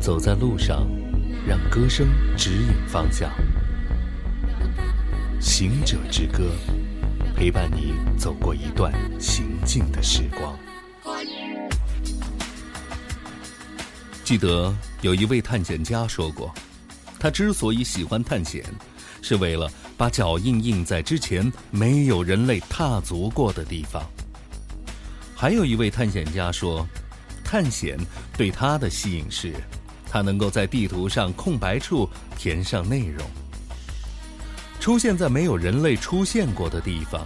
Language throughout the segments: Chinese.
走在路上，让歌声指引方向。行者之歌，陪伴你走过一段行进的时光。记得有一位探险家说过，他之所以喜欢探险，是为了把脚印印在之前没有人类踏足过的地方。还有一位探险家说，探险对他的吸引是，他能够在地图上空白处填上内容。出现在没有人类出现过的地方，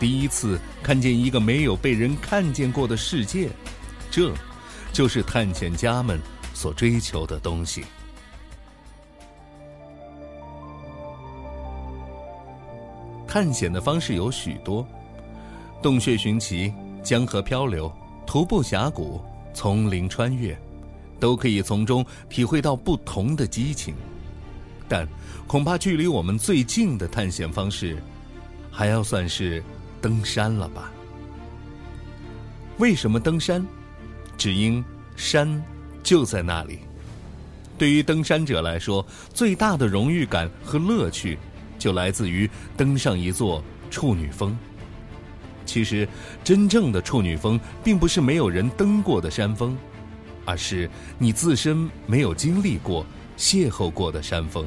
第一次看见一个没有被人看见过的世界，这，就是探险家们所追求的东西。探险的方式有许多，洞穴寻奇。江河漂流、徒步峡谷、丛林穿越，都可以从中体会到不同的激情。但恐怕距离我们最近的探险方式，还要算是登山了吧？为什么登山？只因山就在那里。对于登山者来说，最大的荣誉感和乐趣，就来自于登上一座处女峰。其实，真正的处女峰并不是没有人登过的山峰，而是你自身没有经历过、邂逅过的山峰。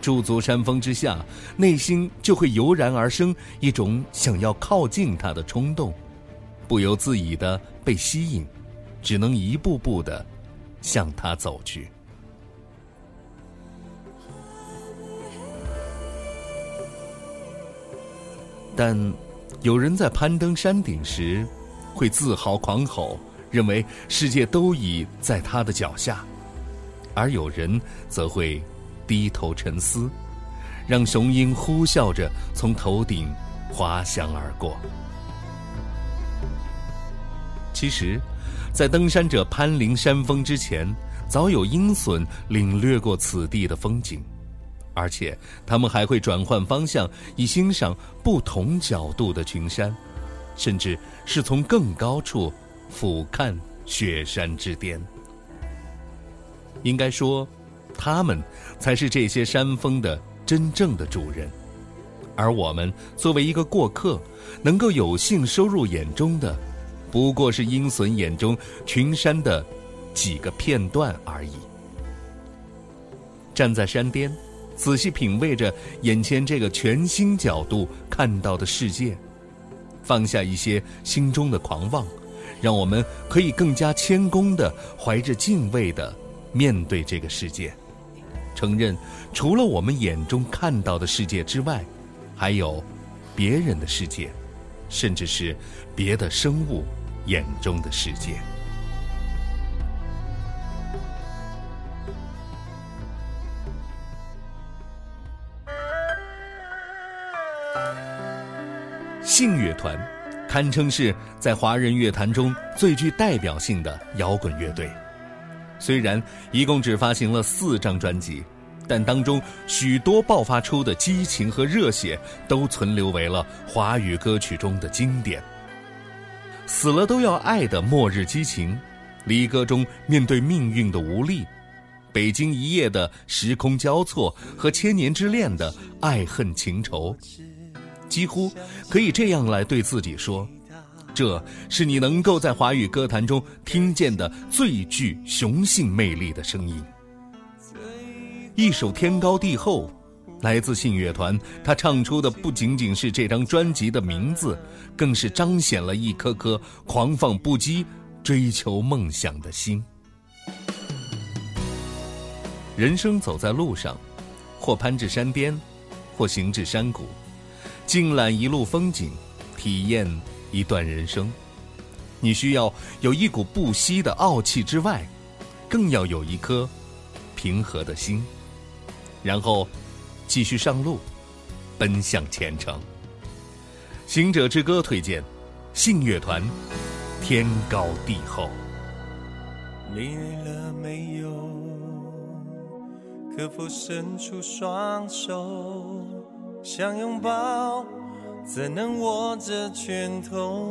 驻足山峰之下，内心就会油然而生一种想要靠近它的冲动，不由自已的被吸引，只能一步步的向它走去。但。有人在攀登山顶时，会自豪狂吼，认为世界都已在他的脚下；而有人则会低头沉思，让雄鹰呼啸着从头顶滑翔而过。其实，在登山者攀临山峰之前，早有鹰隼领略过此地的风景。而且，他们还会转换方向，以欣赏不同角度的群山，甚至是从更高处俯瞰雪山之巅。应该说，他们才是这些山峰的真正的主人，而我们作为一个过客，能够有幸收入眼中的，不过是鹰隼眼中群山的几个片段而已。站在山巅。仔细品味着眼前这个全新角度看到的世界，放下一些心中的狂妄，让我们可以更加谦恭的怀着敬畏的面对这个世界，承认除了我们眼中看到的世界之外，还有别人的世界，甚至是别的生物眼中的世界。信乐团，堪称是在华人乐坛中最具代表性的摇滚乐队。虽然一共只发行了四张专辑，但当中许多爆发出的激情和热血，都存留为了华语歌曲中的经典。死了都要爱的末日激情，离歌中面对命运的无力，北京一夜的时空交错和千年之恋的爱恨情仇。几乎可以这样来对自己说：“这是你能够在华语歌坛中听见的最具雄性魅力的声音。”一首《天高地厚》，来自信乐团，他唱出的不仅仅是这张专辑的名字，更是彰显了一颗颗狂放不羁、追求梦想的心。人生走在路上，或攀至山巅，或行至山谷。静览一路风景，体验一段人生。你需要有一股不息的傲气之外，更要有一颗平和的心，然后继续上路，奔向前程。行者之歌推荐，信乐团，天高地厚。累了没有？可否伸出双手？想拥抱，怎能握着拳头？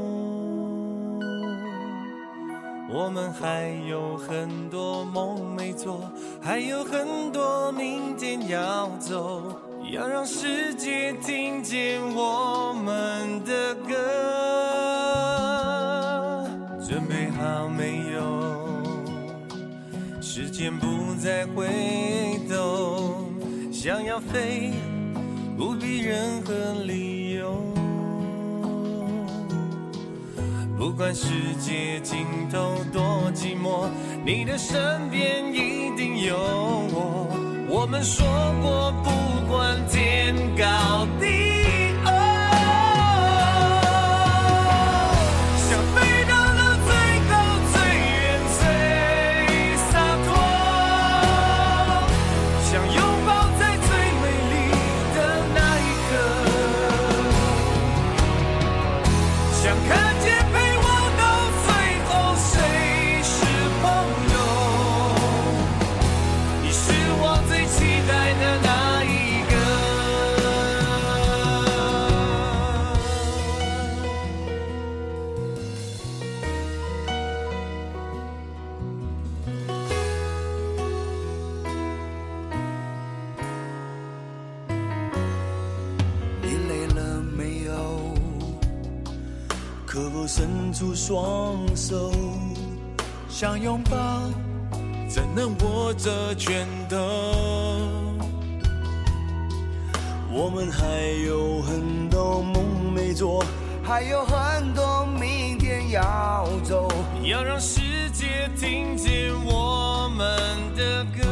我们还有很多梦没做，还有很多明天要走，要让世界听见我们的歌。准备好没有？时间不再回头，想要飞，不必任何理由。不管世界尽头多寂寞，你的身边一定有我。我们说可否伸出双手，想拥抱，怎能握着拳头？我们还有很多梦没做，还有很多明天要走，要让世界听见我们的歌。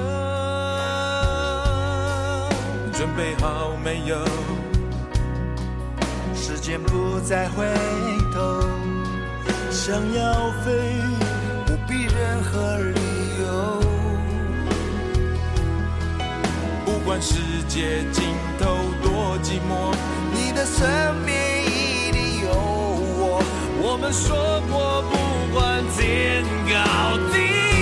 准备好没有？时间不再回。想要飞，不必任何理由。不管世界尽头多寂寞，你的身边一定有我。我们说过，不管天高地。